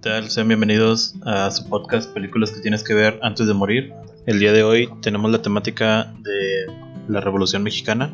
tal? Sean bienvenidos a su podcast Películas que tienes que ver antes de morir. El día de hoy tenemos la temática de la Revolución Mexicana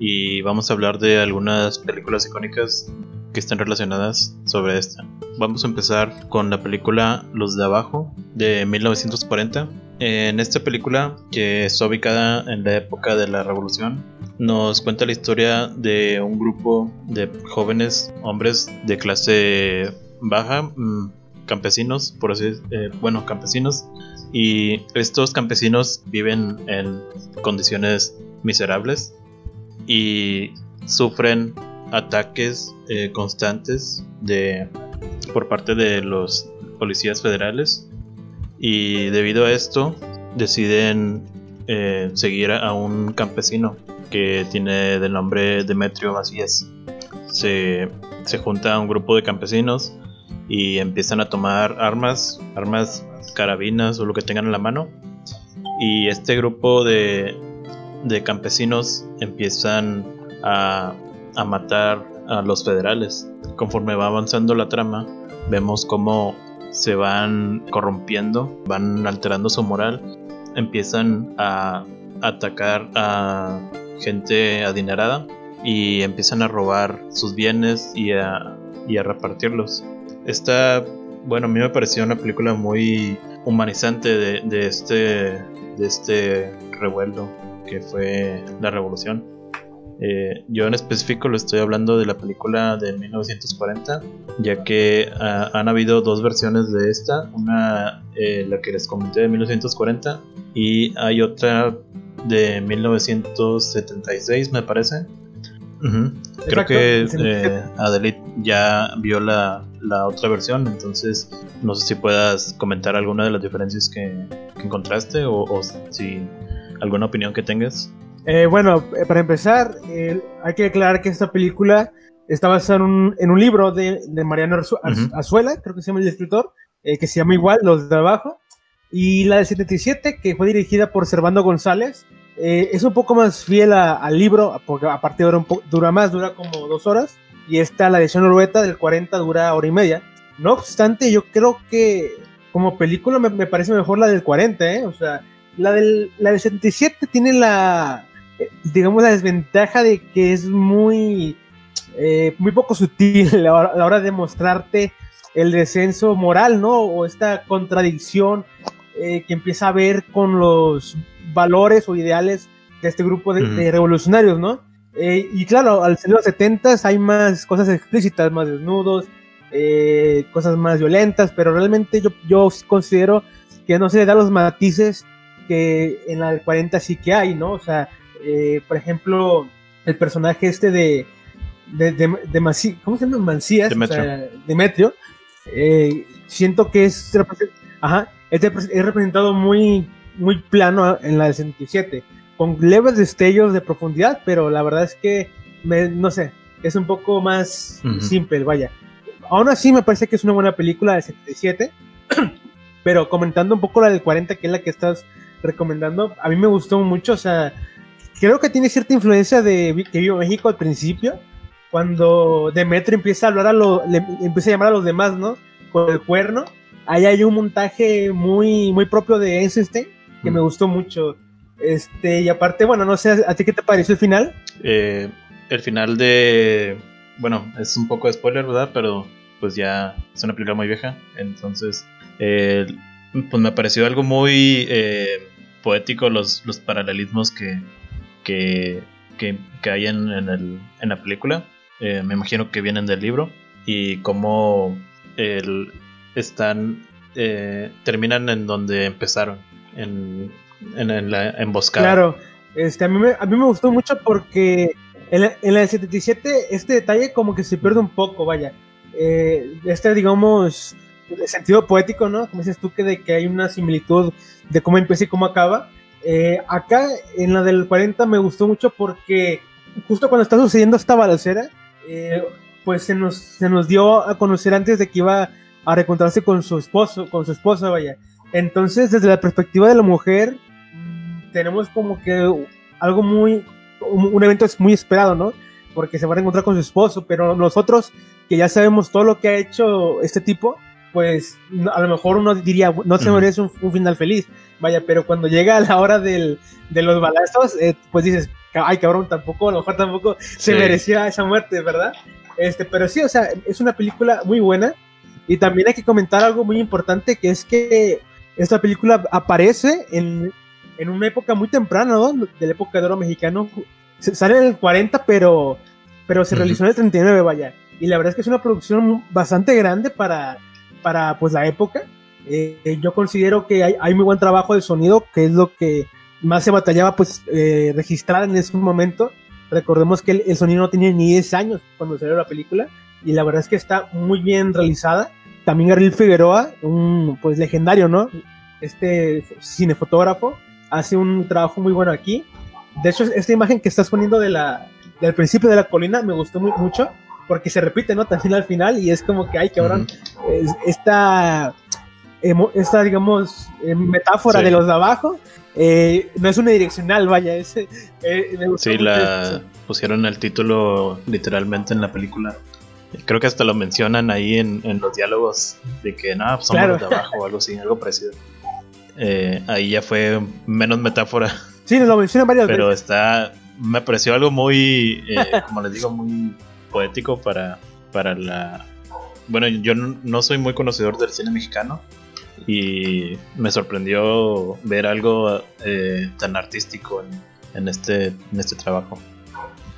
y vamos a hablar de algunas películas icónicas que están relacionadas sobre esta. Vamos a empezar con la película Los de Abajo de 1940. En esta película, que está ubicada en la época de la Revolución, nos cuenta la historia de un grupo de jóvenes hombres de clase baja, mm, campesinos, por así eh, bueno, campesinos, y estos campesinos viven en condiciones miserables y sufren ataques eh, constantes de por parte de los policías federales y debido a esto deciden eh, seguir a un campesino que tiene del nombre Demetrio Macías. Se, se junta a un grupo de campesinos y empiezan a tomar armas, armas, carabinas o lo que tengan en la mano. Y este grupo de, de campesinos empiezan a, a matar a los federales. Conforme va avanzando la trama, vemos cómo se van corrompiendo, van alterando su moral, empiezan a atacar a gente adinerada y empiezan a robar sus bienes y a, y a repartirlos. Esta, bueno, a mí me pareció una película muy humanizante de, de este, de este revuelo que fue la revolución. Eh, yo en específico lo estoy hablando de la película de 1940, ya que ah, han habido dos versiones de esta, una eh, la que les comenté de 1940 y hay otra de 1976 me parece. Creo que eh, ya vio la, la, otra versión, entonces no sé si puedas comentar alguna de las diferencias que, encontraste o, o si alguna opinión que tengas. Eh, bueno, eh, para empezar, hay que aclarar que esta película está basada en un, en un libro de, de Mariano Azuela, creo que se llama el escritor, eh, que se llama igual, Los de Abajo. Y la del 77, que fue dirigida por Servando González, es un poco más fiel al libro, porque aparte dura, un dura más, dura como dos horas. Y esta, la edición noruega del 40, dura hora y media. No obstante, yo creo que como película me, me parece mejor la del 40, ¿eh? O sea, la del, la del 77 tiene la, digamos, la desventaja de que es muy, eh, muy poco sutil a la hora de mostrarte el descenso moral, ¿no? O esta contradicción eh, que empieza a ver con los valores o ideales de este grupo de, revolucionarios, ¿no? Eh, y claro, al ser los 70 hay más cosas explícitas, más desnudos, cosas más violentas, pero realmente yo, yo considero que no se le da los matices que en la del 40 sí que hay, ¿no? O sea, eh, por ejemplo, el personaje este de, de, de, ¿cómo se llama? Mancías, Demetrio, Demetrio eh, siento que es, ajá, es, representado muy, muy plano en la del 67, con leves destellos de profundidad, pero la verdad es que, me, no sé, es un poco más simple, vaya. Aún así me parece que es una buena película del 77, pero comentando un poco la del 40, que es la que estás recomendando, a mí me gustó mucho, o sea, creo que tiene cierta influencia de que vivo México al principio, cuando Demetrio empieza a hablar a lo, le, empieza a llamar a los demás, ¿no? Con el cuerno. Ahí hay un montaje muy, muy propio de Einstein que me gustó mucho. Este, y aparte, bueno, no sé, ¿a ti qué te pareció el final? Eh, el final de. Bueno, es un poco de spoiler, ¿verdad? Pero pues ya es una película muy vieja. Entonces, eh, pues me pareció algo muy eh, poético los, los paralelismos que, que, que, hay en, el, en, la película. Eh, me imagino que vienen del libro. Y cómo el, están. Eh, terminan en donde empezaron. En, en, la emboscada. Claro. Este, a, mí me, a mí me gustó mucho porque en la, la 77 este detalle como que se pierde un poco, vaya. Eh, este, digamos, sentido poético, ¿no? Como dices tú, que de que hay una similitud de cómo empieza y cómo acaba. Eh, acá en la del 40 me gustó mucho porque justo cuando está sucediendo esta balacera, eh, pues se nos, se nos dio a conocer antes de que iba a reencontrarse con su esposo, con su esposa, vaya. Entonces, desde la perspectiva de la mujer, tenemos como que algo muy, un, evento muy esperado, ¿no? Porque se va a reencontrar con su esposo, pero nosotros, que ya sabemos todo lo que ha hecho este tipo, pues a lo mejor uno diría, no se merece un, final feliz, vaya, pero cuando llega la hora del, de los balazos, eh, pues dices, ay cabrón, tampoco, a lo mejor tampoco se merecía esa muerte, ¿verdad? Este, pero sí, o sea, es una película muy buena. Y también hay que comentar algo muy importante, que es que esta película aparece en, en una época muy temprana, ¿no? De la época de oro mexicano. sale en el 40, pero, pero se realizó en el 39, vaya. Y la verdad es que es una producción bastante grande para, para pues, la época. Eh, yo considero que hay, hay, muy buen trabajo de sonido, que es lo que más se batallaba pues eh, registrar en ese momento. Recordemos que el, sonido no tenía ni 10 años cuando salió la película y la verdad es que está muy bien realizada. También Gabriel Figueroa, un pues legendario, ¿no? Este cinefotógrafo, hace un trabajo muy bueno aquí. De hecho, esta imagen que estás poniendo de la, del principio de la colina me gustó muy, mucho porque se repite, ¿no? También al final y es como que, ay, cabrón, esta, esta, digamos, eh, metáfora de los de abajo eh, no es unidireccional, vaya, ese, eh, sí, la pusieron el título literalmente en la película. Creo que hasta lo mencionan ahí en, los diálogos de que no, pues somos los de abajo o algo así, algo parecido. Eh, ahí ya fue menos metáfora. Sí, nos lo mencionan varias Pero está, me pareció algo muy, como les digo, muy poético para, para la... Bueno, yo no soy muy conocedor del cine mexicano, y me sorprendió ver algo eh, tan artístico en, este, en este trabajo.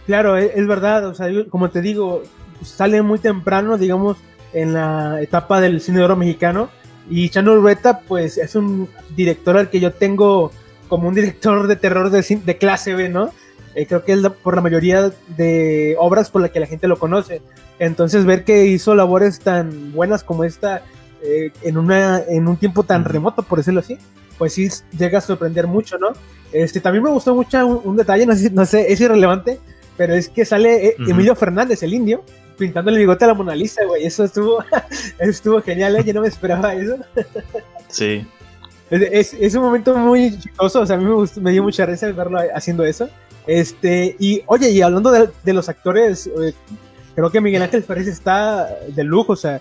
Claro, e, es, verdad, o sea, como te digo, sale muy temprano, digamos, en la etapa del cine de oro mexicano y Chano Urbeta, pues es un director al que yo tengo como un director de terror de, de clase B, ¿no? Eh, creo que es por la mayoría de obras por las que la gente lo conoce. Entonces ver que hizo labores tan buenas como esta eh, en, una, en un tiempo tan remoto, por decirlo así, pues sí llega a sorprender mucho, ¿no? Este, también me gustó mucho un, detalle, no sé, no sé, es irrelevante, pero es que sale eh, Emilio Fernández, el indio, pintando el bigote a la Mona Lisa, güey. Eso estuvo, estuvo genial, ¿eh? Yo no me esperaba eso. sí. Es, es, un momento muy chistoso, o sea, a mí me, gustó, me dio mucha risa verlo haciendo eso. Este, y oye, y hablando de, de los actores, eh, creo que Miguel Ángel Ferris está de lujo, o sea,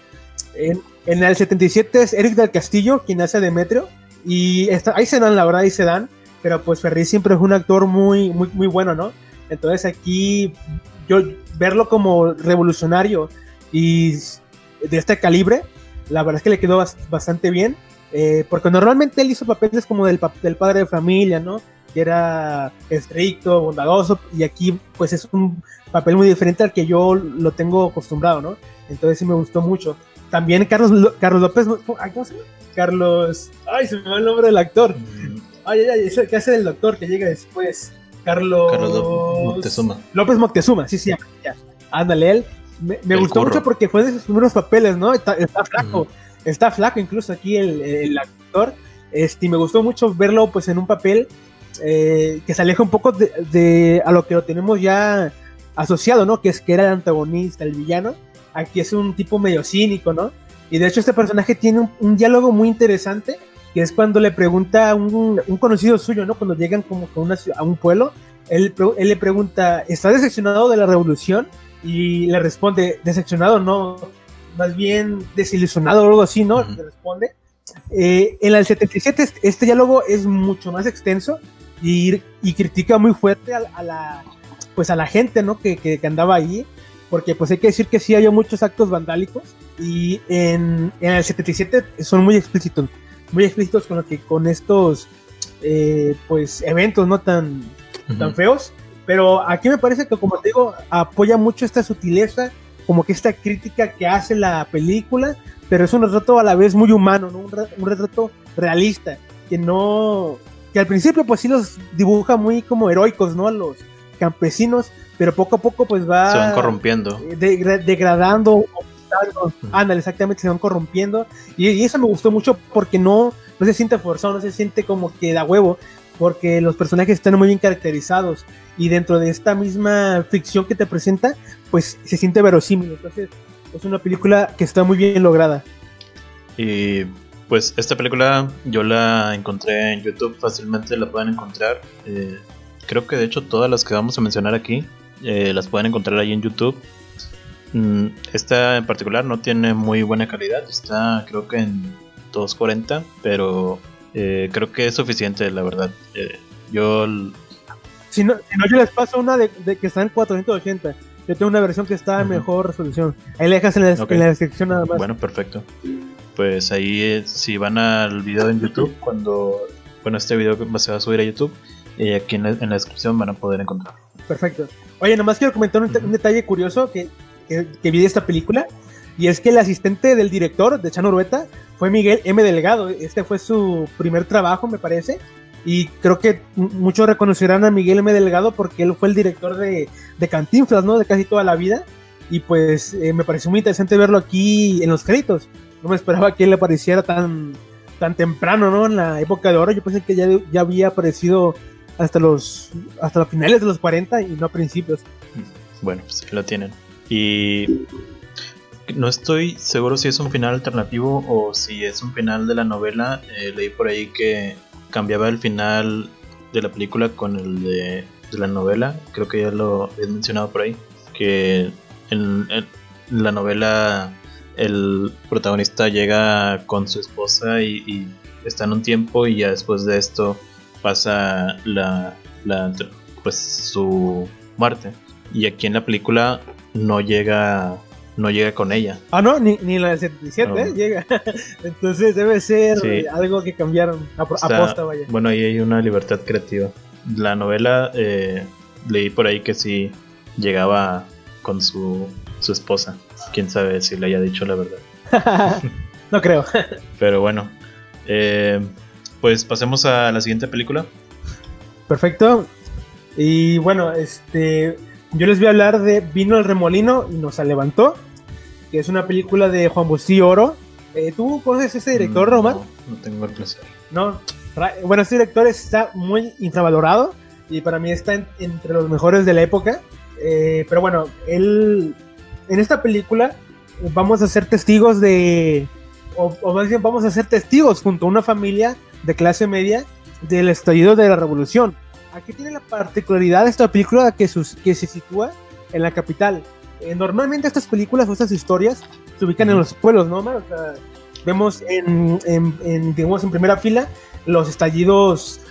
en, en el 77 es Eric del Castillo quien hace a Demetrio. Y está, ahí se dan, la verdad, ahí se dan. Pero pues Ferri siempre es un actor muy, muy, muy bueno, ¿no? Entonces aquí yo verlo como revolucionario y de este calibre, la verdad es que le quedó bastante bien. Eh, porque normalmente él hizo papeles como del, del padre de familia, ¿no? Que era estricto, bondadoso, y aquí pues es un papel muy diferente al que yo lo tengo acostumbrado, ¿no? Entonces sí me gustó mucho. También Carlos, Carlos López. ¿Cómo se llama? Carlos. Ay, se me va el nombre del actor. Mm. Ay, ay, ay, el que hace del doctor que llega después. Carlos. Carlos Moctezuma. López Moctezuma, sí, sí, ya. Ándale, él. Me, gustó mucho porque fue de sus primeros papeles, ¿no? Está, flaco. Está flaco incluso aquí el, actor. Este, y me gustó mucho verlo pues en un papel eh, que se aleja un poco de, de, a lo que lo tenemos ya asociado, ¿no? Que es que era el antagonista, el villano aquí es un tipo medio cínico, ¿no? Y de hecho este personaje tiene un, diálogo muy interesante, que es cuando le pregunta a un, conocido suyo, ¿no? Cuando llegan como a, un pueblo, él, le pregunta, ¿estás decepcionado de la revolución? Y le responde, decepcionado no, más bien desilusionado o algo así, ¿no? Le responde. Eh, en el 77 este, este diálogo es mucho más extenso y, critica muy fuerte a, la pues a la gente, ¿no? Que, que, que andaba ahí porque pues hay que decir que sí hay muchos actos vandálicos y en, el 77 son muy explícitos, muy explícitos con lo que con estos eh, pues eventos no tan, tan feos, pero aquí me parece que como te digo apoya mucho esta sutileza, como que esta crítica que hace la película, pero es un retrato a la vez muy humano, ¿no? un, retrato realista, que no, que al principio pues sí los dibuja muy como heroicos, ¿no? A los campesinos, pero poco a poco pues va... Se van corrompiendo. degradando, ándale, exactamente, se van corrompiendo. Y, eso me gustó mucho porque no, no se siente forzado, no se siente como que da huevo, porque los personajes están muy bien caracterizados. Y dentro de esta misma ficción que te presenta, pues se siente verosímil. Entonces, es una película que está muy bien lograda. Y pues esta película yo la encontré en YouTube, fácilmente la pueden encontrar. Eh, creo que de hecho todas las que vamos a mencionar aquí eh, las pueden encontrar ahí en YouTube. Mm, esta en particular no tiene muy buena calidad, está creo que en 240, pero eh, creo que es suficiente, la verdad. Eh, yo... Si no, si no, yo les paso una de, que está en 480. Yo tengo una versión que está en mejor resolución. Ahí le dejas en la, descripción nada más. Bueno, perfecto. Pues ahí, eh, si van al video en YouTube, cuando. Bueno, este video se va a subir a YouTube, y aquí en la, descripción van a poder encontrarlo. Perfecto. Oye, nomás quiero comentar un, detalle curioso que, que, vi de esta película. Y es que el asistente del director de Chano Urbeta fue Miguel M. Delgado. Este fue su primer trabajo, me parece. Y creo que muchos reconocerán a Miguel M. Delgado porque él fue el director de, de Cantinflas, ¿no? De casi toda la vida. Y pues eh, me pareció muy interesante verlo aquí en los créditos. No me esperaba que él apareciera tan, tan temprano, ¿no? En la época de oro. Yo pensé que ya, ya había aparecido hasta los hasta los finales de los 40 y no a principios. Bueno, pues lo tienen. Y no estoy seguro si es un final alternativo o si es un final de la novela. Eh, leí por ahí que cambiaba el final de la película con el de, la novela. Creo que ya lo he mencionado por ahí. Que en, la novela el protagonista llega con su esposa y, y, está en un tiempo y ya después de esto pasa la, la pues su muerte. Y aquí en la película no llega no llega con ella. Ah, no, ni, ni la del 77 ¿eh? llega. Entonces debe ser algo que cambiaron a, posta, vaya. Bueno, ahí hay una libertad creativa. La novela eh, leí por ahí que sí llegaba con su, su esposa. Quién sabe si le haya dicho la verdad. no creo. Pero bueno, eh, pues pasemos a la siguiente película. Perfecto. Y bueno, este yo les voy a hablar de Vino el Remolino y nos levantó, que es una película de Juan Bosí Oro. Eh, ¿Tú conoces ese director, no, Román? No tengo el placer. No, bueno, este director está muy infravalorado y para mí está entre los mejores de la época. Eh, pero bueno, él en esta película vamos a ser testigos de, o, o más bien vamos a ser testigos junto a una familia de clase media del estallido de la revolución. Aquí tiene la particularidad de esta película que, que se sitúa en la capital. Eh, normalmente estas películas o estas historias se ubican en los pueblos, ¿no? O sea, vemos en, en, digamos, en primera fila los estallidos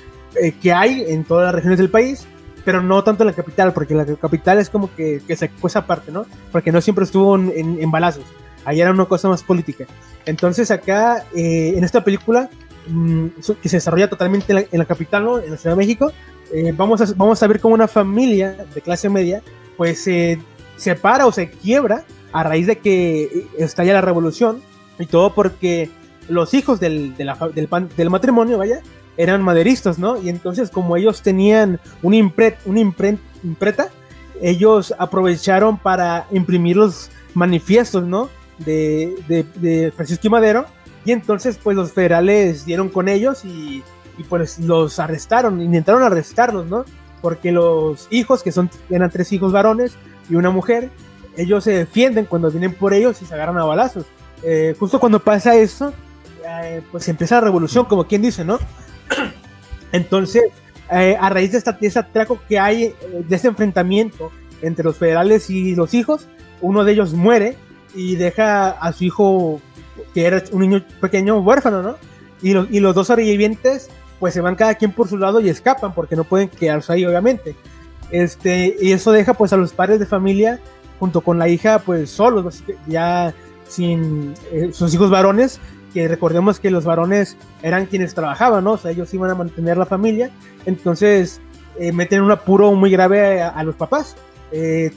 eh, que hay en todas las regiones del país, pero no tanto en la capital, porque la capital es como que, que se cosa aparte, ¿no? Porque no siempre estuvo en, en, balazos. Ahí era una cosa más política. Entonces acá, eh, en esta película, mm, que se desarrolla totalmente en la, en la, capital, ¿no? En la Ciudad de México, eh, vamos, a, vamos a ver cómo una familia de clase media pues se separa o se quiebra a raíz de que estalla la revolución y todo porque los hijos del, del, matrimonio, vaya, eran maderistas, ¿no? Y entonces como ellos tenían un impre, una imprenta, ellos aprovecharon para imprimir los manifiestos, ¿no? De, de, de Francisco y Madero. Y entonces pues los federales dieron con ellos y y pues los arrestaron, intentaron arrestarlos, ¿no? Porque los hijos, que son, eran tres hijos varones y una mujer, ellos se defienden cuando vienen por ellos y se agarran a balazos. Eh, justo cuando pasa eso, eh, pues empieza la revolución, como quien dice, ¿no? Entonces, eh, a raíz de, esta, de ese atraco que hay, de ese enfrentamiento entre los federales y los hijos, uno de ellos muere y deja a su hijo, que era un niño pequeño, huérfano, ¿no? Y, y los dos sobrevivientes pues se van cada quien por su lado y escapan porque no pueden quedarse ahí obviamente. Este, y eso deja pues a los padres de familia junto con la hija pues solos, ya sin eh, sus hijos varones, que recordemos que los varones eran quienes trabajaban, ¿no? O sea, ellos iban a mantener la familia, entonces eh, meten un apuro muy grave a, los papás. Eh,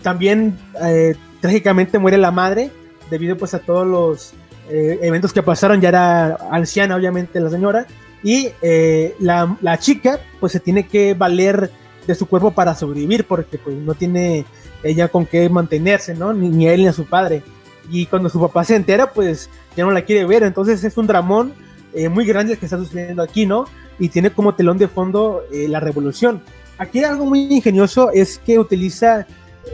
también trágicamente muere la madre debido pues a todos los eventos que pasaron, ya era anciana obviamente la señora, y eh, la, chica pues se tiene que valer de su cuerpo para sobrevivir porque pues no tiene ella con qué mantenerse, ¿no? Ni, ni él ni a su padre. Y cuando su papá se entera pues ya no la quiere ver, entonces es un dramón eh, muy grande que está sucediendo aquí, ¿no? Y tiene como telón de fondo eh, la revolución. Aquí algo muy ingenioso es que utiliza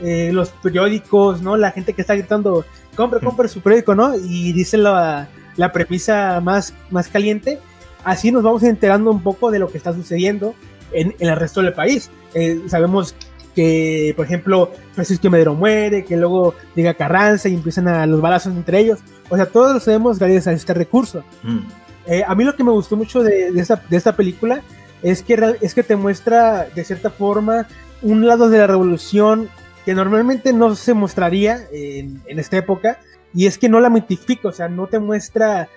los periódicos, ¿no? La gente que está gritando, compre, compre su periódico, ¿no? Y dice la, la premisa más, más caliente así nos vamos enterando un poco de lo que está sucediendo en, el resto del país. Eh, sabemos que, por ejemplo, Francisco Medero muere, que luego llega Carranza y empiezan a los balazos entre ellos. O sea, todos lo sabemos gracias a este recurso. Mm. Eh, a mí lo que me gustó mucho de, de, esta, de esta película es que, es que te muestra, de cierta forma, un lado de la revolución que normalmente no se mostraría en, en esta época, y es que no la mitifica, o sea, no te muestra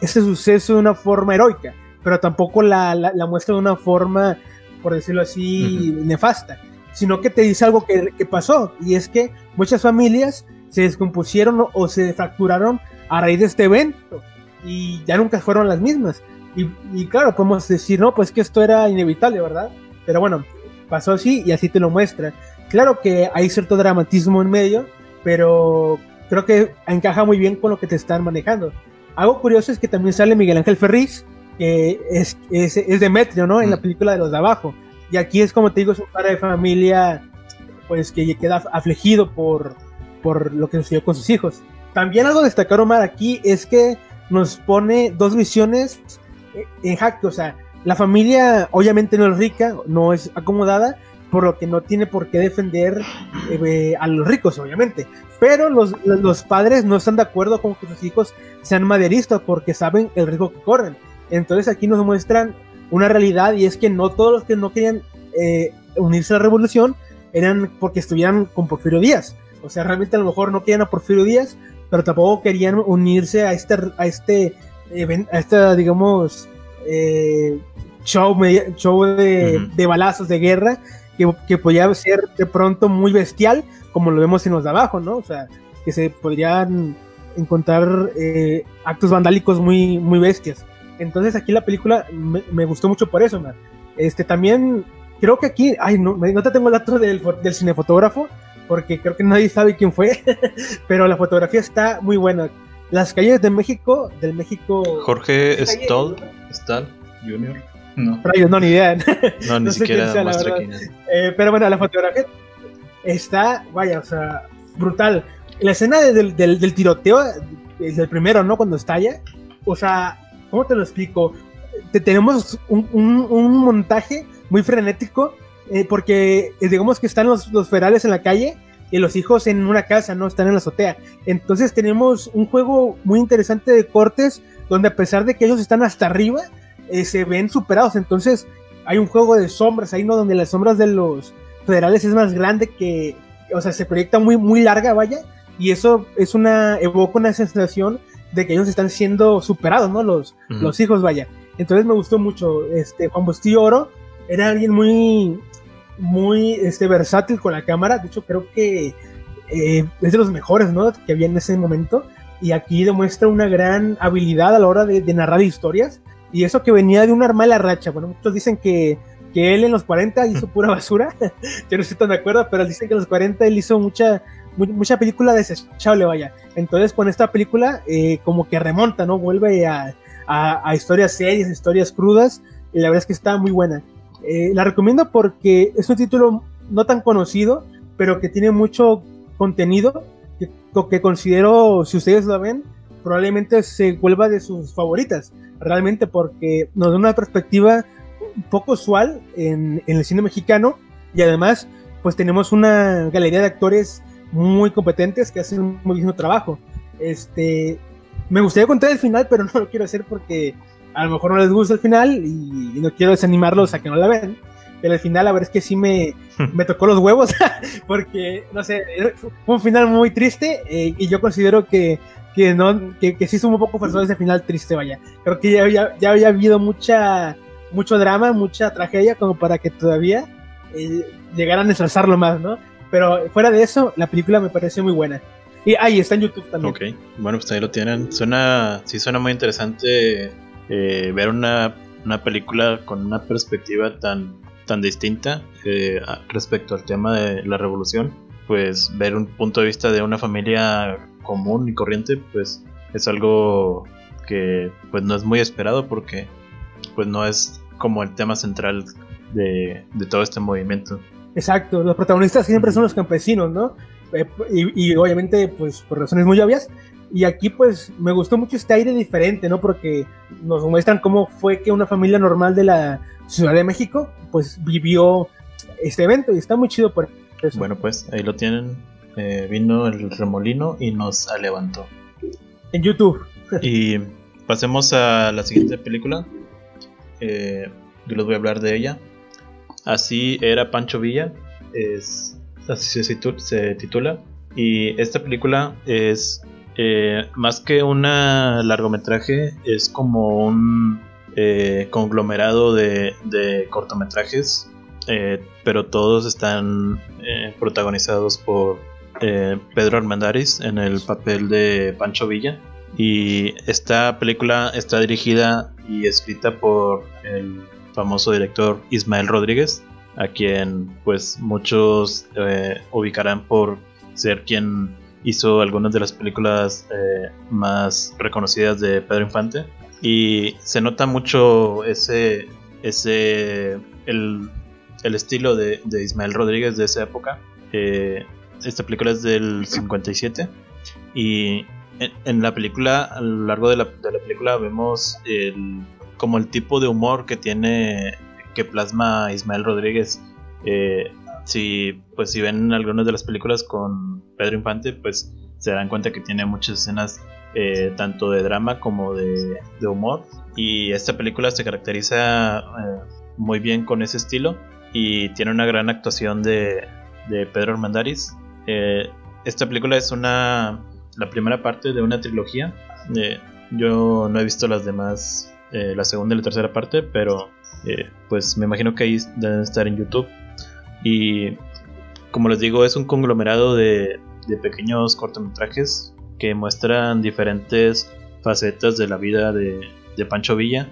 ese suceso de una forma heroica, pero tampoco la, la, muestra de una forma, por decirlo así, nefasta, sino que te dice algo que, que, pasó, y es que muchas familias se descompusieron o, se fracturaron a raíz de este evento, y ya nunca fueron las mismas. Y, y, claro, podemos decir, no, pues que esto era inevitable, ¿verdad? Pero bueno, pasó así y así te lo muestra. Claro que hay cierto dramatismo en medio, pero creo que encaja muy bien con lo que te están manejando. Algo curioso es que también sale Miguel Ángel Ferriz, que es, es, es Demetrio, ¿no? En la película de los de abajo. Y aquí es como te digo, es un padre de familia, pues que queda afligido por, por lo que sucedió con sus hijos. También algo destacar, Omar, aquí es que nos pone dos visiones en jaque, o sea, la familia obviamente no es rica, no es acomodada, por lo que no tiene por qué defender eh, a los ricos, obviamente. Pero los, los, padres no están de acuerdo con que sus hijos sean maderistas porque saben el riesgo que corren. Entonces aquí nos muestran una realidad y es que no todos los que no querían eh, unirse a la revolución eran porque estuvieran con Porfirio Díaz. O sea, realmente a lo mejor no querían a Porfirio Díaz, pero tampoco querían unirse a este, a este, a esta, digamos, eh, show, show de, de, balazos de guerra que, que, podía ser de pronto muy bestial, como lo vemos en los de abajo, ¿no? O sea, que se podrían encontrar eh, actos vandálicos muy, muy bestias. Entonces aquí la película me, gustó mucho por eso, man. Este también creo que aquí, ay, no, no te tengo el dato del, del cinefotógrafo, porque creo que nadie sabe quién fue, pero la fotografía está muy buena. Las calles de México, del México... Jorge Stoll, Stahl Jr. No. no, ni idea. No, ni siquiera eh, pero bueno, la fotografía está, vaya, o sea, brutal. La escena del, del, tiroteo, es el primero, ¿no? Cuando estalla. O sea, ¿cómo te lo explico? Te, tenemos un, un, montaje muy frenético, eh, porque eh, digamos que están los, los ferales en la calle y los hijos en una casa, ¿no? Están en la azotea. Entonces tenemos un juego muy interesante de cortes, donde a pesar de que ellos están hasta arriba, eh, se ven superados. Entonces hay un juego de sombras ahí, ¿no? Donde las sombras de los federales es más grande que, o sea, se proyecta muy, muy larga, vaya. Y eso es una, evoca una sensación de que ellos están siendo superados, ¿no? Los, los hijos, vaya. Entonces me gustó mucho. Este, Juan Bustillo Oro era alguien muy, muy este, versátil con la cámara. De hecho, creo que eh, es de los mejores, ¿no? Que había en ese momento. Y aquí demuestra una gran habilidad a la hora de, de narrar historias. Y eso que venía de una mala racha. Bueno, muchos dicen que, que él en los 40 hizo pura basura. Yo no estoy tan de acuerdo, pero dicen que en los 40 él hizo mucha, mucha película desechable, vaya. Entonces, con esta película, eh, como que remonta, ¿no? Vuelve a, a, historias serias, historias crudas. Y la verdad es que está muy buena. Eh, la recomiendo porque es un título no tan conocido, pero que tiene mucho contenido. Que, que considero, si ustedes lo ven, probablemente se vuelva de sus favoritas realmente porque nos da una perspectiva un poco usual en, el cine mexicano y además pues tenemos una galería de actores muy competentes que hacen un muy buen trabajo. Este, me gustaría contar el final, pero no lo quiero hacer porque a lo mejor no les gusta el final y, no quiero desanimarlos a que no la vean. Pero al final, la verdad es que sí me, me tocó los huevos, porque, no sé, fue un final muy triste eh, y yo considero que que no que, que sí estuvo un poco forzado ese final triste, vaya. Creo que ya, ya, ya había habido mucha mucho drama, mucha tragedia como para que todavía eh, llegaran a ensalzarlo más, ¿no? Pero fuera de eso, la película me parece muy buena. Y ahí está en YouTube también. Ok, bueno, pues ahí lo tienen. Suena, sí suena muy interesante eh, ver una, una, película con una perspectiva tan, tan distinta eh, respecto al tema de la revolución. Pues ver un punto de vista de una familia común y corriente, pues es algo que pues no es muy esperado porque pues no es como el tema central de, todo este movimiento. Exacto, los protagonistas siempre son los campesinos, ¿no? Eh, y, obviamente, pues por razones muy obvias. Y aquí, pues, me gustó mucho este aire diferente, ¿no? Porque nos muestran cómo fue que una familia normal de la Ciudad de México, pues, vivió este evento y está muy chido por eso. Bueno, pues ahí lo tienen. Eh, vino el remolino y nos levantó. En YouTube. y pasemos a la siguiente película. Eh, yo les voy a hablar de ella. Así era Pancho Villa. Es, así se, titula. Y esta película es eh, más que una largometraje, es como un eh, conglomerado de, cortometrajes, eh, pero todos están protagonizados por Pedro Armendáriz en el papel de Pancho Villa. Y esta película está dirigida y escrita por el famoso director Ismael Rodríguez, a quien pues muchos ubicarán por ser quien hizo algunas de las películas eh, más reconocidas de Pedro Infante y se nota mucho ese ese el, estilo de, Ismael Rodríguez de esa época eh, esta película es del 57 y en, la película a lo largo de la, de la película vemos el, como el tipo de humor que tiene que plasma Ismael Rodríguez eh, si pues si ven algunas de las películas con Pedro Infante, pues se darán cuenta que tiene muchas escenas eh, tanto de drama como de, humor. Y esta película se caracteriza eh, muy bien con ese estilo y tiene una gran actuación de, Pedro Armandariz. Eh, esta película es una la primera parte de una trilogía. yo no he visto las demás, la segunda y la tercera parte, pero pues me imagino que ahí deben estar en YouTube. Y como les digo, es un conglomerado de, pequeños cortometrajes que muestran diferentes facetas de la vida de, Pancho Villa.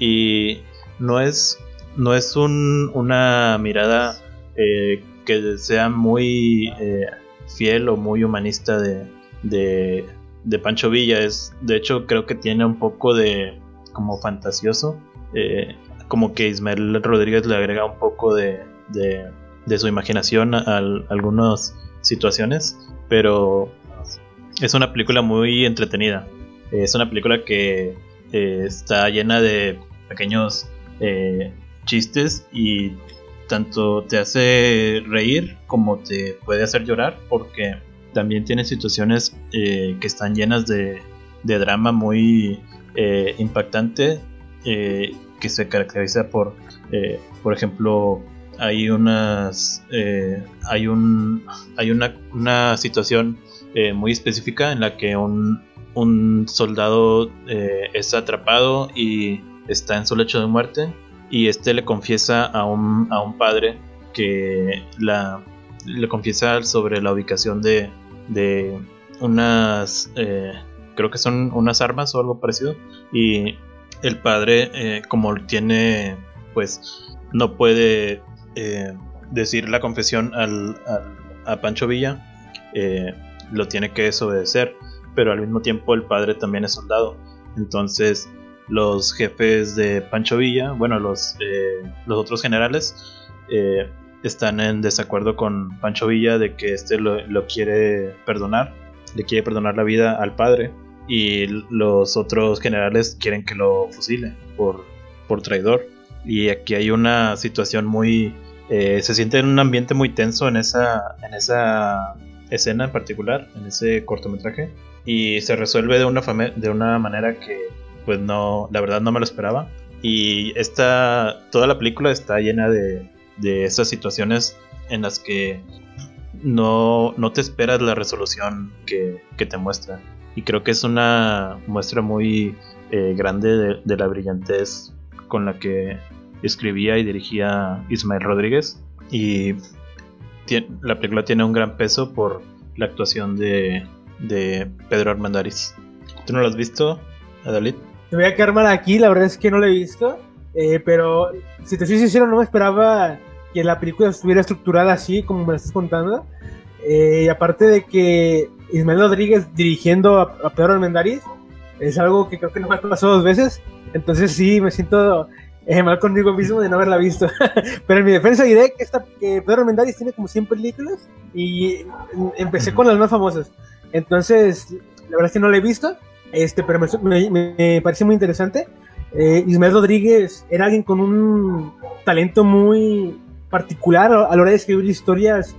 Y no es, no es una mirada eh, que sea muy eh, fiel o muy humanista de, de, Pancho Villa. Es, de hecho, creo que tiene un poco de como fantasioso. Eh, como que Ismael Rodríguez le agrega un poco de, de, su imaginación a, algunas situaciones, pero es una película muy entretenida. Es una película que eh, está llena de pequeños chistes y tanto te hace reír como te puede hacer llorar porque también tiene situaciones eh, que están llenas de, de drama muy impactante que se caracteriza por por ejemplo hay unas eh, hay un hay una, una situación eh, muy específica en la que un, un soldado eh, está atrapado y está en su lecho de muerte y este le confiesa a un, a un padre que la le confiesa sobre la ubicación de, de unas creo que son unas armas o algo parecido y el padre como tiene pues no puede eh, decir la confesión al, a Pancho Villa, eh, lo tiene que desobedecer, pero al mismo tiempo el padre también es soldado. Entonces los jefes de Pancho Villa, bueno, los, eh, los otros generales, están en desacuerdo con Pancho Villa de que este lo, lo, quiere perdonar, le quiere perdonar la vida al padre y los otros generales quieren que lo fusile por, por traidor. Y aquí hay una situación muy eh, se siente en un ambiente muy tenso en esa, en esa escena en particular, en ese cortometraje, y se resuelve de una, de una manera que, pues no, la verdad no me lo esperaba. Y esta, toda la película está llena de, de esas situaciones en las que no, no te esperas la resolución que, que, te muestra. Y creo que es una muestra muy eh, grande de, de, la brillantez con la que escribía y dirigía Ismael Rodríguez. Y la película tiene un gran peso por la actuación de, Pedro Armendariz. ¿Tú no lo has visto, Adalid? Me voy a quedar mal aquí, la verdad es que no lo he visto. Eh, pero si te soy sincero, no me esperaba que la película estuviera estructurada así como me la estás contando. Eh, y aparte de que Ismael Rodríguez dirigiendo a, Pedro Armendariz es algo que creo que no me pasado dos veces. Entonces sí, me siento eh, mal conmigo mismo de no haberla visto. Pero en mi defensa diré que, esta, que Pedro Mendaris tiene como 100 películas y empecé con las más famosas. Entonces, la verdad es que no la he visto, este, pero me, me, parece muy interesante. Eh, Ismael Rodríguez era alguien con un talento muy particular a la hora de escribir historias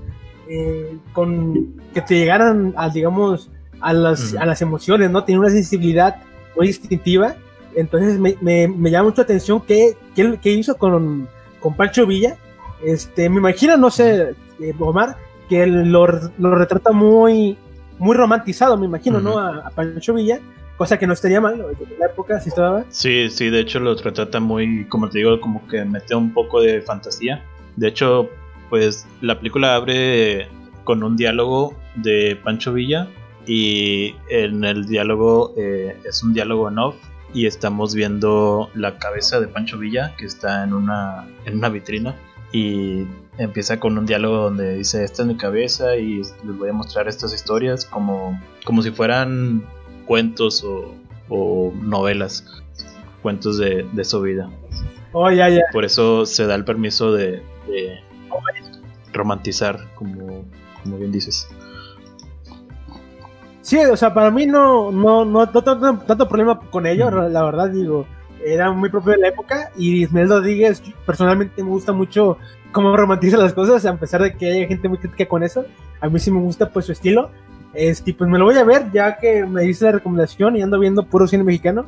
eh, con que te llegaran a, digamos, a las, a las emociones, ¿no? Tiene una sensibilidad muy distintiva. Entonces me, me, me llama mucho la atención qué, qué, hizo con, con, Pancho Villa. Este, me imagino, no sé, eh, Omar, que lo, lo, retrata muy, muy romantizado, me imagino, ¿no? A, Pancho Villa, cosa que no estaría mal, en la época si estaba. Sí, sí, de hecho lo retrata muy, como te digo, como que mete un poco de fantasía. De hecho, pues la película abre con un diálogo de Pancho Villa y en el diálogo eh, es un diálogo en off y estamos viendo la cabeza de Pancho Villa que está en una, en una vitrina y empieza con un diálogo donde dice esta es mi cabeza y les voy a mostrar estas historias como, como si fueran cuentos o, novelas, cuentos de, su vida. Oh, ya, ya. Por eso se da el permiso de, romantizar, como, como bien dices. Sí, o sea, para mí no, no, no, no tanto, problema con ello, la verdad, digo, era muy propio de la época y Ismael Rodríguez personalmente me gusta mucho cómo romantiza las cosas, a pesar de que haya gente muy crítica con eso, a mí sí me gusta pues su estilo. Este, pues me lo voy a ver ya que me dice la recomendación y ando viendo puro cine mexicano,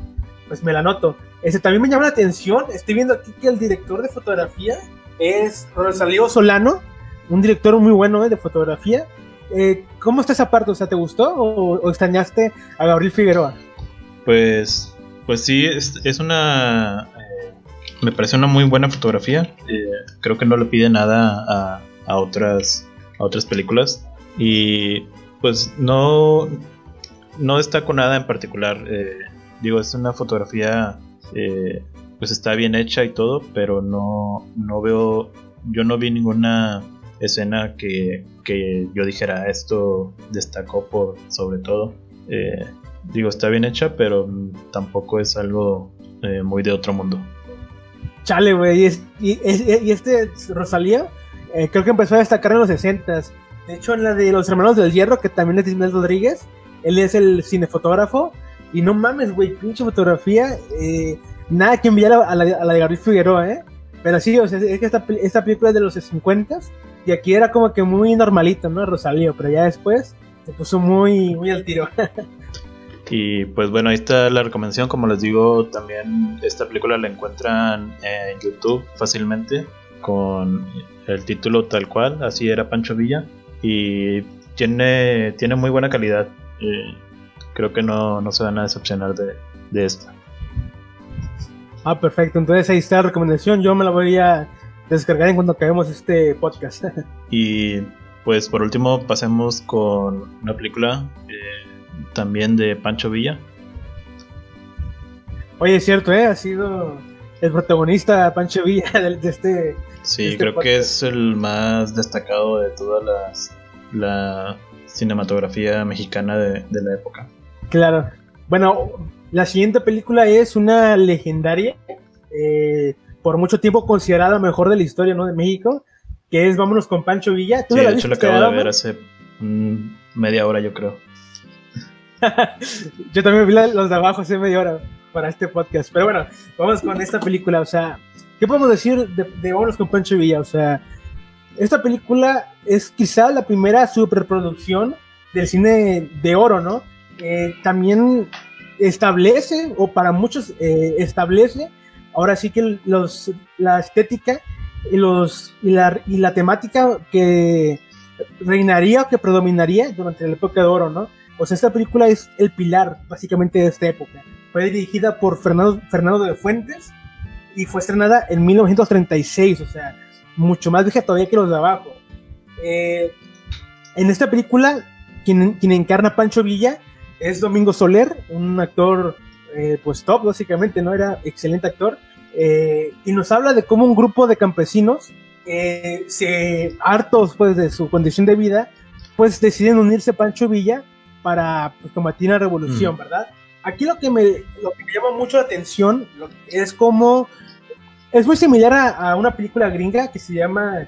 pues me la noto. Este, también me llama la atención, estoy viendo aquí que el director de fotografía es Rosalío Solano, un director muy bueno eh, de fotografía. Eh, ¿Cómo está esa parte? O sea, ¿te gustó o, extrañaste a Gabriel Figueroa? Pues, pues sí, es, una... Eh, me parece una muy buena fotografía. creo que no le pide nada a, otras, a otras películas. Y pues no, no destaco nada en particular. digo, es una fotografía pues está bien hecha y todo, pero no, no veo, yo no vi ninguna escena que, yo dijera esto destacó por sobre todo. Eh, digo, está bien hecha, pero tampoco es algo eh, muy de otro mundo. Chale, güey, y, este Rosalía eh, creo que empezó a destacar en los 60 De hecho, en la de Los Hermanos del Hierro, que también es Ismael Rodríguez, él es el cinefotógrafo. Y no mames, güey, pinche fotografía. Eh, nada que enviar a la, de Gabriel Figueroa, ¿eh? Pero sí, o sea, es que esta, esta película es de los 50 y aquí era como que muy normalito, ¿no? Rosalío, pero ya después se puso muy, muy al tiro. y pues bueno, ahí está la recomendación. Como les digo, también esta película la encuentran en YouTube fácilmente con el título tal cual, así era Pancho Villa. Y tiene, tiene muy buena calidad. Eh, creo que no, no se van a decepcionar de, de esta. Ah, perfecto. Entonces ahí está la recomendación. Yo me la voy a descargar en cuanto acabemos este podcast. y pues por último pasemos con una película eh, también de Pancho Villa. Oye, es cierto, ¿eh? Ha sido el protagonista Pancho Villa de, este... Sí, este creo que es el más destacado de toda las, la cinematografía mexicana de, de la época. Claro. Bueno, la siguiente película es una legendaria, eh, por mucho tiempo considerada mejor de la historia ¿no? de México, que es Vámonos con Pancho Villa. ¿Tú sí, de hecho la acabo de ver hace media hora, yo creo. yo también vi los de abajo hace media hora para este podcast. Pero bueno, vamos con esta película. O sea, ¿qué podemos decir de, de Vámonos con Pancho Villa? O sea, esta película es quizá la primera superproducción del cine de oro, ¿no? Eh, también establece, o para muchos eh, establece, ahora sí que los, la estética y, los, y, la, y la temática que reinaría o que predominaría durante la época de oro, ¿no? O sea, esta película es el pilar, básicamente, de esta época. Fue dirigida por Fernando, Fernando de Fuentes y fue estrenada en 1936, o sea, mucho más vieja todavía que los de abajo. Eh, en esta película, quien, quien encarna Pancho Villa es Domingo Soler, un actor eh, pues top básicamente, ¿no? Era excelente actor. Eh, y nos habla de cómo un grupo de campesinos, eh, se, hartos pues de su condición de vida, pues deciden unirse a Pancho Villa para pues, combatir la revolución, ¿verdad? Aquí lo que, me, lo que me llama mucho la atención es como... Es muy similar a, una película gringa que se llama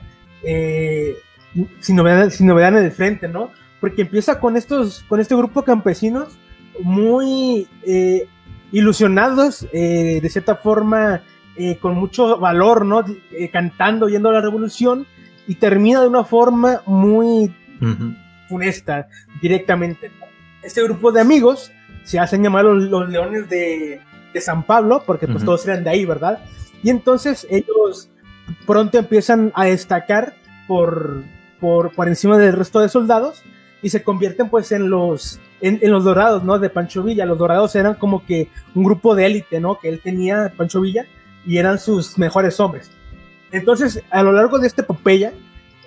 Sin, novedad, Sin Novedad en el Frente, ¿no? porque empieza con estos, con este grupo de campesinos muy eh, ilusionados, eh, de cierta forma eh, con mucho valor, ¿no? Eh, cantando, yendo a la revolución, y termina de una forma muy funesta, directamente. Este grupo de amigos se hacen llamar los, leones de, de, San Pablo, porque pues todos eran de ahí, ¿verdad? Y entonces ellos pronto empiezan a destacar por, por, por encima del resto de soldados y se convierten pues en los en, los dorados, ¿no? De Pancho Villa. Los dorados eran como que un grupo de élite, ¿no? Que él tenía, Pancho Villa, y eran sus mejores hombres. Entonces, a lo largo de esta epopeya,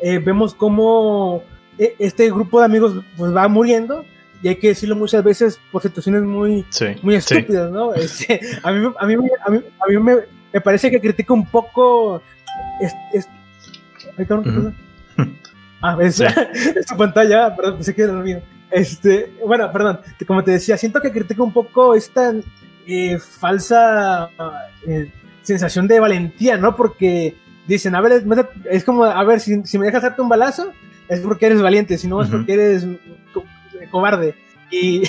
eh, vemos cómo eh, este grupo de amigos pues va muriendo y hay que decirlo muchas veces por situaciones muy, muy estúpidas, ¿no? Este, a mí, a mí, a mí, a mí me, me, parece que critica un poco... Es, Ah, es, su pantalla, perdón, pensé que era mío. Este, bueno, perdón, como te decía, siento que critica un poco esta eh, falsa eh, sensación de valentía, ¿no? Porque dicen, a ver, es como, a ver, si, me dejas darte un balazo, es porque eres valiente, si no es porque eres cobarde. Y,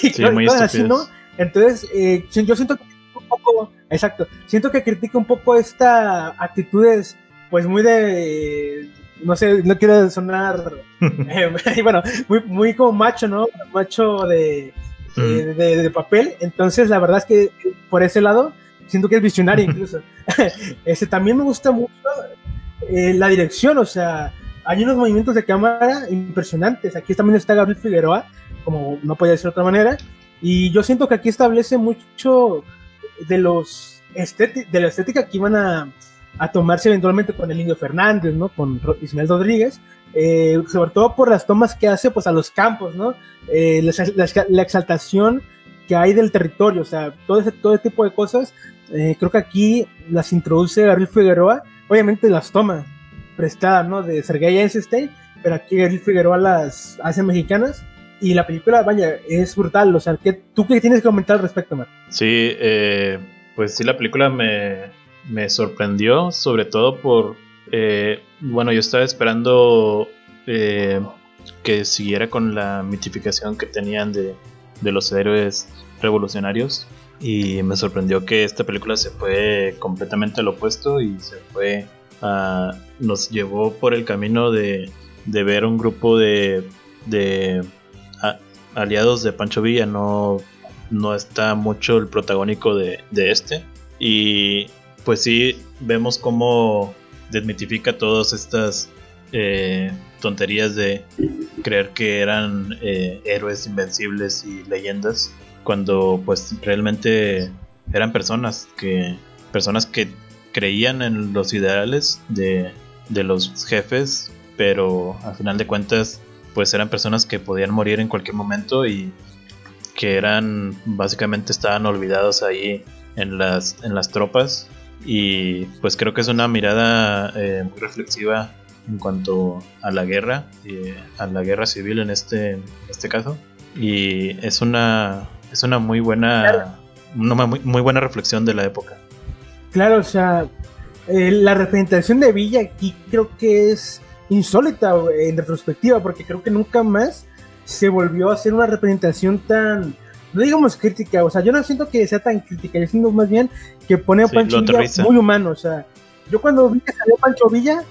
así, ¿no? Entonces, eh, yo siento que un poco, exacto, siento que critica un poco esta actitudes, pues muy de no sé, no quiero sonar, eh, bueno, muy, muy como macho, ¿no? Macho de, de, papel. Entonces, la verdad es que por ese lado, siento que es visionario incluso. este, también me gusta mucho eh, la dirección, o sea, hay unos movimientos de cámara impresionantes. Aquí también está Gabriel Figueroa, como no podía ser de otra manera. Y yo siento que aquí establece mucho de los de la estética que iban a, a tomarse eventualmente con el Indio Fernández, ¿no? Con Ismael Rodríguez, eh, sobre todo por las tomas que hace pues a los campos, ¿no? Eh, la, exaltación que hay del territorio, o sea, todo ese, todo tipo de cosas, eh, creo que aquí las introduce Gabriel Figueroa, obviamente las toma prestadas, ¿no? De Sergei Eisenstein, pero aquí Gabriel Figueroa las hace mexicanas, y la película, vaya, es brutal, o sea, ¿qué, ¿tú qué tienes que comentar al respecto, Mar? Sí, pues sí, la película me, me sorprendió, sobre todo por, eh, bueno, yo estaba esperando eh, que siguiera con la mitificación que tenían de, de los héroes revolucionarios y me sorprendió que esta película se fue completamente al opuesto y se fue a, nos llevó por el camino de, de ver un grupo de, de aliados de Pancho Villa no, no está mucho el protagónico de, de este. Y pues sí vemos cómo desmitifica todas estas eh, tonterías de creer que eran eh, héroes invencibles y leyendas cuando pues realmente eran personas que personas que creían en los ideales de, de los jefes pero al final de cuentas pues eran personas que podían morir en cualquier momento y que eran básicamente estaban olvidados ahí en las en las tropas y pues creo que es una mirada eh, muy reflexiva en cuanto a la guerra, eh, a la guerra civil en este, este caso. Y es una, es una muy buena, una muy, muy buena reflexión de la época. Claro, o sea, eh, la representación de Villa aquí creo que es insólita en retrospectiva, porque creo que nunca más se volvió a hacer una representación tan no digamos crítica, o sea, yo no siento que sea tan crítica, yo siento más bien que pone a Pancho Villa muy humano, o sea, yo cuando vi que salió Pancho Villa,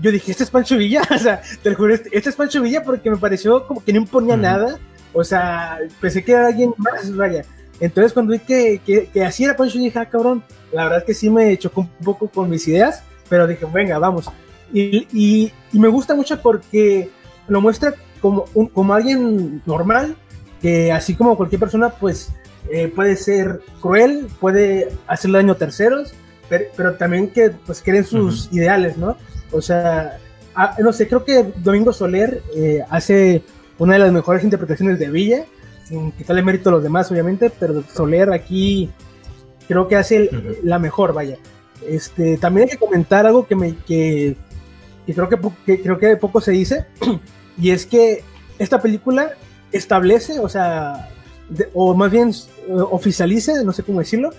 yo dije, este es Pancho Villa, o sea, te lo juro, este, este, es Pancho Villa porque me pareció como que no imponía nada, o sea, pensé que era alguien más, vaya. Entonces cuando vi que, que, así era Pancho, dije, ah, cabrón, la verdad es que sí me chocó un poco con mis ideas, pero dije, venga, vamos. Y, y, y me gusta mucho porque lo muestra como, un, como alguien normal, que así como cualquier persona, pues eh, puede ser cruel, puede hacerle daño a terceros, pero, también que pues creen sus ideales, ¿no? O sea, ah, no sé, creo que Domingo Soler eh, hace una de las mejores interpretaciones de Villa, sin quitarle mérito a los demás, obviamente, pero Soler aquí creo que hace la mejor, vaya. Este, también hay que comentar algo que me que, creo que, que, creo que poco se dice y es que esta película establece, o sea, o más bien eh, oficializa, no sé cómo decirlo,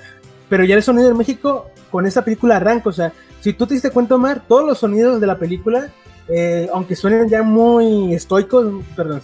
pero ya el sonido de México con esta película arranca, o sea, si tú te diste cuenta, Omar, todos los sonidos de la película, eh, aunque suenen ya muy estoicos, perdón,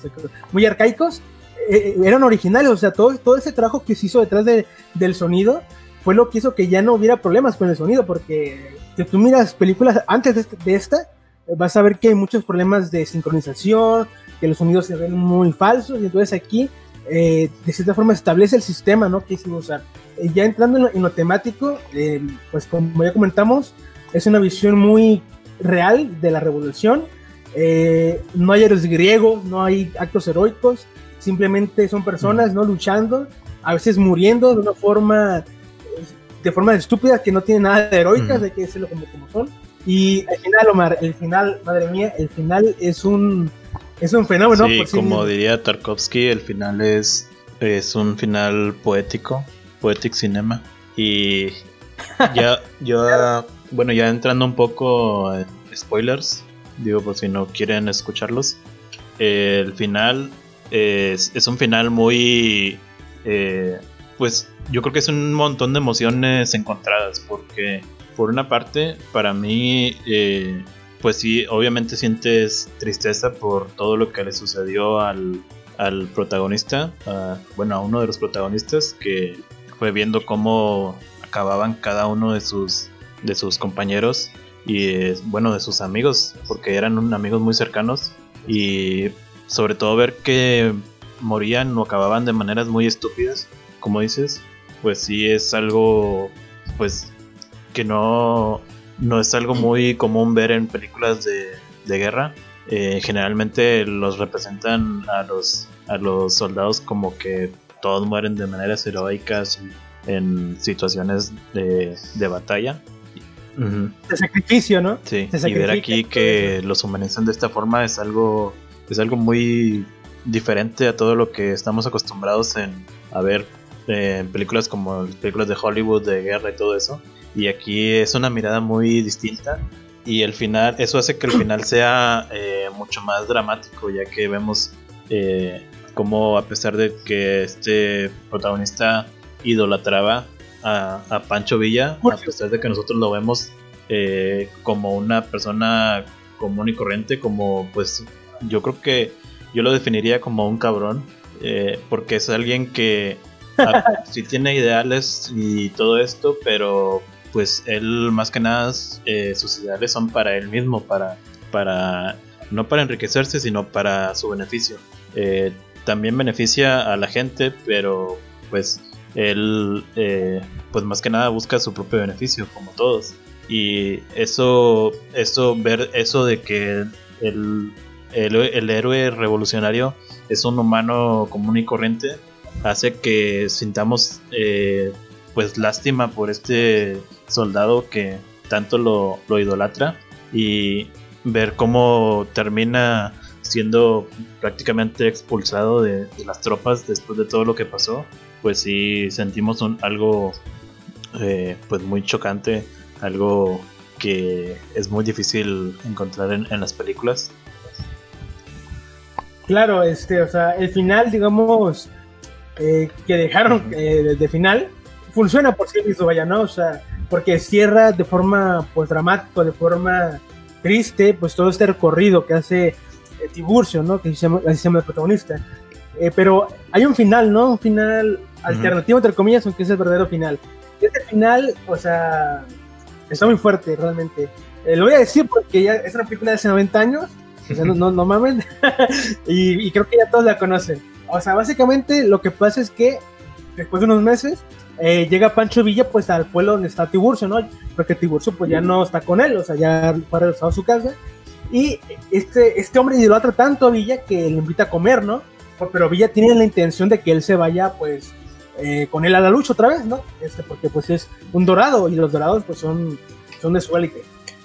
muy arcaicos, eh, eran originales, o sea, todo, todo ese trabajo que se hizo detrás de, del sonido fue lo que hizo que ya no hubiera problemas con el sonido, porque si tú miras películas antes de, de esta, vas a ver que hay muchos problemas de sincronización, que los sonidos se ven muy falsos, y entonces aquí, eh, de cierta forma, establece el sistema, ¿no? Que hicimos usar. Eh, ya entrando en lo, temático, eh, pues como ya comentamos, es una visión muy real de la revolución. no hay héroes griegos, no hay actos heroicos, simplemente son personas, ¿no? Luchando, a veces muriendo de una forma, de forma estúpida, que no tiene nada de heroicas, hay que decirlo como, como son. Y el final, Omar, el final, madre mía, el final es un, es un fenómeno. Sí, como diría Tarkovsky, el final es, es un final poético, poetic cinema. Y ya, yo, bueno, ya entrando un poco en spoilers, digo por si no quieren escucharlos, el final es, es un final muy, eh, pues yo creo que es un montón de emociones encontradas, porque por una parte, para mí, eh, pues sí, obviamente sientes tristeza por todo lo que le sucedió al, protagonista, bueno, a uno de los protagonistas, que fue viendo cómo acababan cada uno de sus, de sus compañeros y, bueno, de sus amigos, porque eran amigos muy cercanos, y sobre todo ver que morían o acababan de maneras muy estúpidas, como dices, pues sí es algo, pues que no, no es algo muy común ver en películas de, guerra. Eh, generalmente los representan a los, a los soldados como que todos mueren de maneras heroicas en situaciones de, batalla. De sacrificio, ¿no? Sí, y ver aquí que los humanizan de esta forma es algo, es algo muy diferente a todo lo que estamos acostumbrados en a ver eh, en películas como películas de Hollywood de guerra y todo eso. Y aquí es una mirada muy distinta. Y el final, eso hace que el final sea eh, mucho más dramático, ya que vemos eh, como a pesar de que este protagonista idolatraba a, Pancho Villa, a pesar de que nosotros lo vemos eh, como una persona común y corriente, como pues yo creo que yo lo definiría como un cabrón, porque es alguien que sí tiene ideales y todo esto, pero pues él más que nada eh, sus ideales son para él mismo, para, para no para enriquecerse, sino para su beneficio. Eh, también beneficia a la gente, pero pues él eh, pues más que nada busca su propio beneficio, como todos. Y eso, eso ver eso de que el, el, héroe revolucionario es un humano común y corriente, hace que sintamos pues lástima por este soldado que tanto lo, idolatra y ver cómo termina siendo prácticamente expulsado de, las tropas después de todo lo que pasó, pues sí sentimos un, algo eh, pues muy chocante, algo que es muy difícil encontrar en, las películas. Claro, este, o sea, el final, digamos, eh, que dejaron eh, de final, funciona por sí mismo, vaya, ¿no? O sea, porque cierra de forma, pues, dramática, de forma triste, pues, todo este recorrido que hace eh, Tiburcio, ¿no? Que así se llama, el protagonista. Eh, pero hay un final, ¿no? Un final alternativo, entre comillas, aunque es el verdadero final. Este final, o sea, está muy fuerte, realmente. Eh, lo voy a decir porque ya es una película de hace 90 años, o sea, no, no, no mamen, y, y creo que ya todos la conocen. O sea, básicamente lo que pasa es que después de unos meses eh, llega Pancho Villa pues al pueblo donde está Tiburcio, ¿no? Porque Tiburcio pues ya no está con él, o sea, ya fue regresado a su casa. Y este, este hombre idolatra tanto a Villa que le invita a comer, ¿no? Pero Villa tiene la intención de que él se vaya pues eh, con él a la lucha otra vez, ¿no? Este, porque pues es un dorado y los dorados pues son, son de su élite.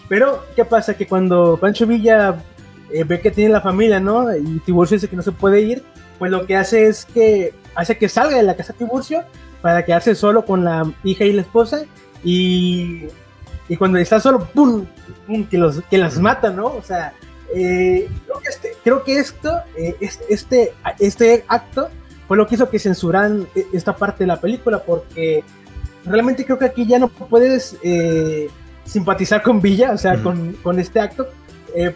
Pero, ¿qué pasa? Que cuando Pancho Villa eh, ve que tiene la familia, ¿no? Y Tiburcio dice que no se puede ir, pues lo que hace es que hace que salga de la casa Tiburcio para quedarse solo con la hija y la esposa y, y cuando está solo, ¡pum! que, los, que las mata, ¿no? O sea, eh, creo, que este, esto, eh, este, este acto fue lo que hizo que censuraran e, esta parte de la película porque realmente creo que aquí ya no puedes eh, simpatizar con Villa, o sea, con, con, este acto,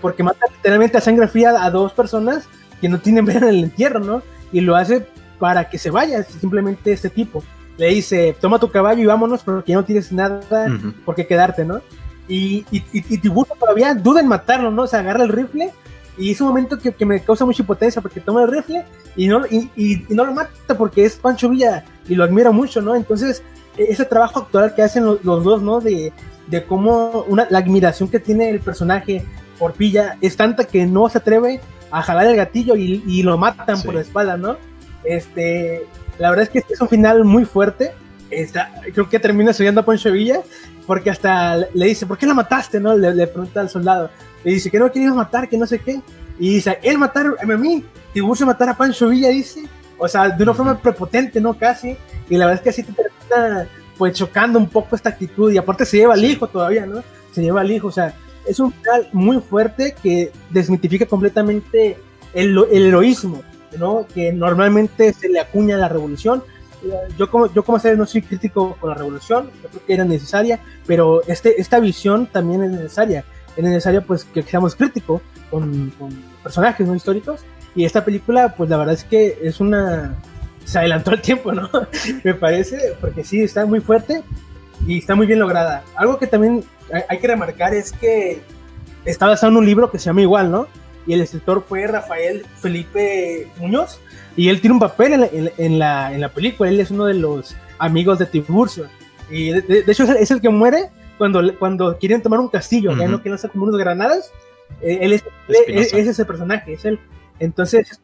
porque mata literalmente a sangre fría a dos personas que no tienen ver en el entierro, ¿no? Y lo hace para que se vaya simplemente este tipo. le dice, toma tu caballo y vámonos porque no tienes nada por qué quedarte, ¿no? Y, y, y, Tiburcio todavía duda en matarlo, ¿no? O sea, agarra el rifle y es un momento que, que, me causa mucha impotencia porque toma el rifle y no, y, no lo mata porque es Pancho Villa y lo admira mucho, ¿no? Entonces, e, ese trabajo actual que hacen los, dos, ¿no? De, de cómo una, la admiración que tiene el personaje por Villa es tanta que no se atreve a jalar el gatillo y, y lo matan por la espalda, ¿no? Este, la verdad es que es un final muy fuerte. Está, creo que termina subiendo a Poncho Villa porque hasta le dice, ¿por qué la mataste? ¿no? Le, pregunta al soldado. Le dice que no querías matar, que no sé qué. Y dice, él matar a mí, Tiburcio matar a Pancho Villa, dice. O sea, de una forma prepotente, ¿no? Casi. Y la verdad es que así te termina pues chocando un poco esta actitud. Y aparte se lleva al hijo todavía, ¿no? Se lleva al hijo. O sea, es un final muy fuerte que desmitifica completamente el, el heroísmo ¿no? que normalmente se le acuña a la revolución. Yo como, yo como sabes no soy crítico con la revolución, yo creo que era necesaria, pero este, esta visión también es necesaria. Es necesario pues que seamos críticos con, personajes no históricos y esta película pues la verdad es que es una... se adelantó el tiempo, ¿no? Me parece, porque sí, está muy fuerte y está muy bien lograda. Algo que también hay que remarcar es que está basado en un libro que se llama igual, ¿no? Y el escritor fue Rafael Felipe Muñoz y él tiene un papel en la, en la, película, él es uno de los amigos de Tiburcio y de, hecho es el, que muere cuando, cuando quieren tomar un castillo, ya no quieren hacer como unos granadas, eh, él, es, es, ese personaje, es él. Entonces,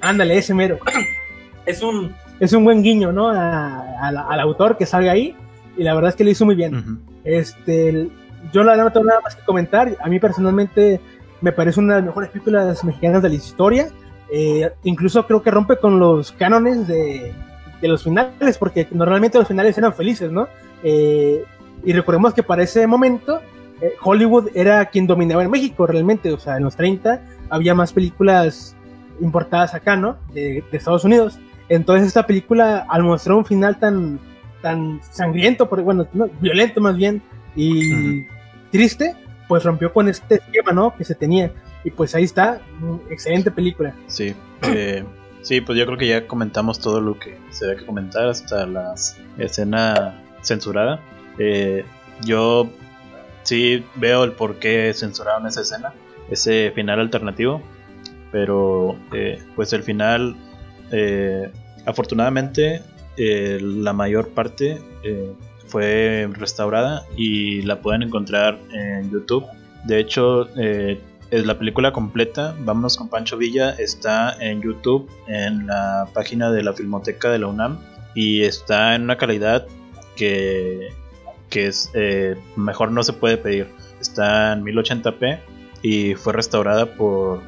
ándale, ese mero. es un, es un buen guiño, ¿no? al autor que salga ahí y la verdad es que lo hizo muy bien. Este, yo la verdad no tengo nada más que comentar. A mí personalmente me parece una de las mejores películas mexicanas de la historia. Eh, incluso creo que rompe con los cánones de, de, los finales, porque normalmente los finales eran felices, ¿no? Eh, y recordemos que para ese momento eh, Hollywood era quien dominaba en México realmente, o sea, en los 30 había más películas importadas acá, ¿no? De, de Estados Unidos. Entonces esta película, al mostrar un final tan, tan sangriento, bueno, violento más bien, y triste, pues rompió con este esquema, ¿no? Que se tenía. Y pues ahí está, excelente película. Sí, eh, sí, pues yo creo que ya comentamos todo lo que se debe que comentar, hasta la escena censurada. Eh, yo sí veo el por qué censuraron esa escena, ese final alternativo, pero eh, pues el final, afortunadamente, la mayor parte fue restaurada y la pueden encontrar en YouTube. De hecho, eh, es la película completa, Vámonos con Pancho Villa, está en YouTube, en la página de la Filmoteca de la UNAM y está en una calidad que, que es eh, mejor no se puede pedir. Está en 1080p y fue restaurada por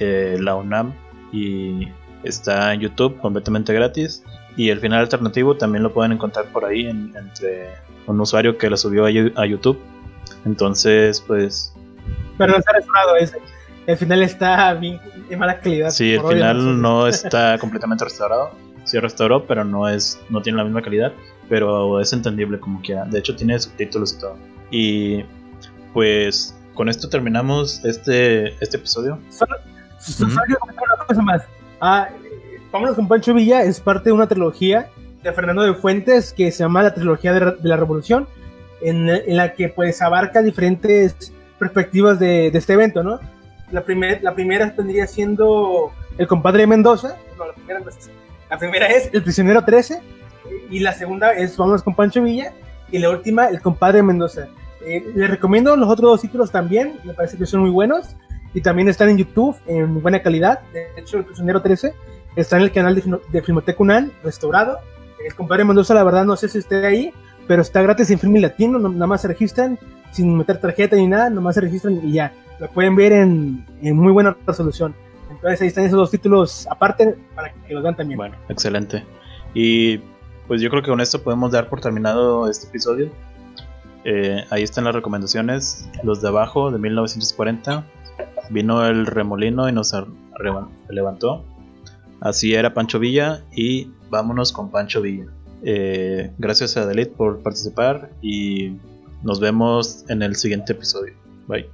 eh, la UNAM y está en YouTube completamente gratis y el final alternativo también lo pueden encontrar por ahí entre un usuario que lo subió a, YouTube. Entonces, pues. Pero no está restaurado ese. El final está bien, en mala calidad. Sí, el final no está completamente restaurado. Sí restauró, pero no es no tiene la misma calidad. Pero es entendible como quiera. De hecho, tiene subtítulos y todo. Y pues con esto terminamos este, este episodio. Solo, una cosa más. Ah, Vámonos con Pancho Villa es parte de una trilogía de Fernando de Fuentes que se llama la trilogía de, la Revolución, en, en, la que pues abarca diferentes perspectivas de, de este evento, ¿no? La, primer, la primera tendría siendo El compadre de Mendoza, no, la primera no es. La primera es El prisionero 13 y la segunda es Vámonos con Pancho Villa y la última El compadre de Mendoza. Eh, les recomiendo los otros dos títulos también, me parece que son muy buenos y también están en YouTube en buena calidad. De hecho, El prisionero 13 Está en el canal de, de Filmoteca restaurado. El compadre Mendoza, la verdad, no sé si esté ahí, pero está gratis en Film Latino, nada más se registran, sin meter tarjeta ni nada, nada más se registran y ya. Lo pueden ver en, en muy buena resolución. Entonces ahí están esos dos títulos aparte para que los vean también. Bueno, excelente. Y pues yo creo que con esto podemos dar por terminado este episodio. Eh, ahí están las recomendaciones. Los de abajo, de 1940. Vino el remolino y nos levantó. Así era Pancho Villa y vámonos con Pancho Villa. Eh, gracias a Dalit por participar y nos vemos en el siguiente episodio. Bye.